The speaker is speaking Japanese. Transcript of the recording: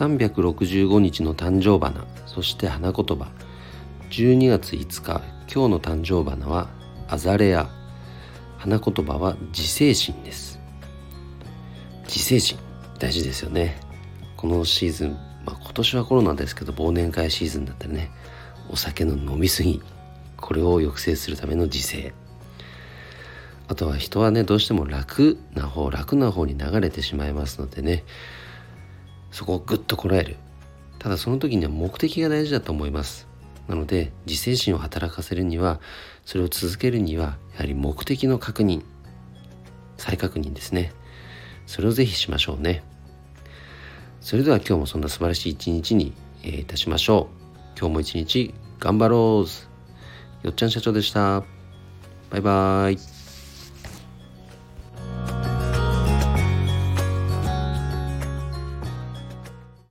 365日の誕生花そして花言葉。12月5日今日の誕生花はアザレア。花言葉は自制心です。自制心大事ですよね。このシーズン、まあ、今年はコロナですけど忘年会シーズンだったらね。お酒の飲み過ぎこれを抑制するための自制あとは人はねどうしても楽な方楽な方に流れてしまいますのでね。そこをぐっとこらえる。ただその時には目的が大事だと思います。なので自制心を働かせるにはそれを続けるにはやはり目的の確認再確認ですね。それをぜひしましょうね。それでは今日もそんな素晴らしい一日に、え、いたしましょう。今日も一日頑張ろう。よっちゃん社長でした。バイバーイ。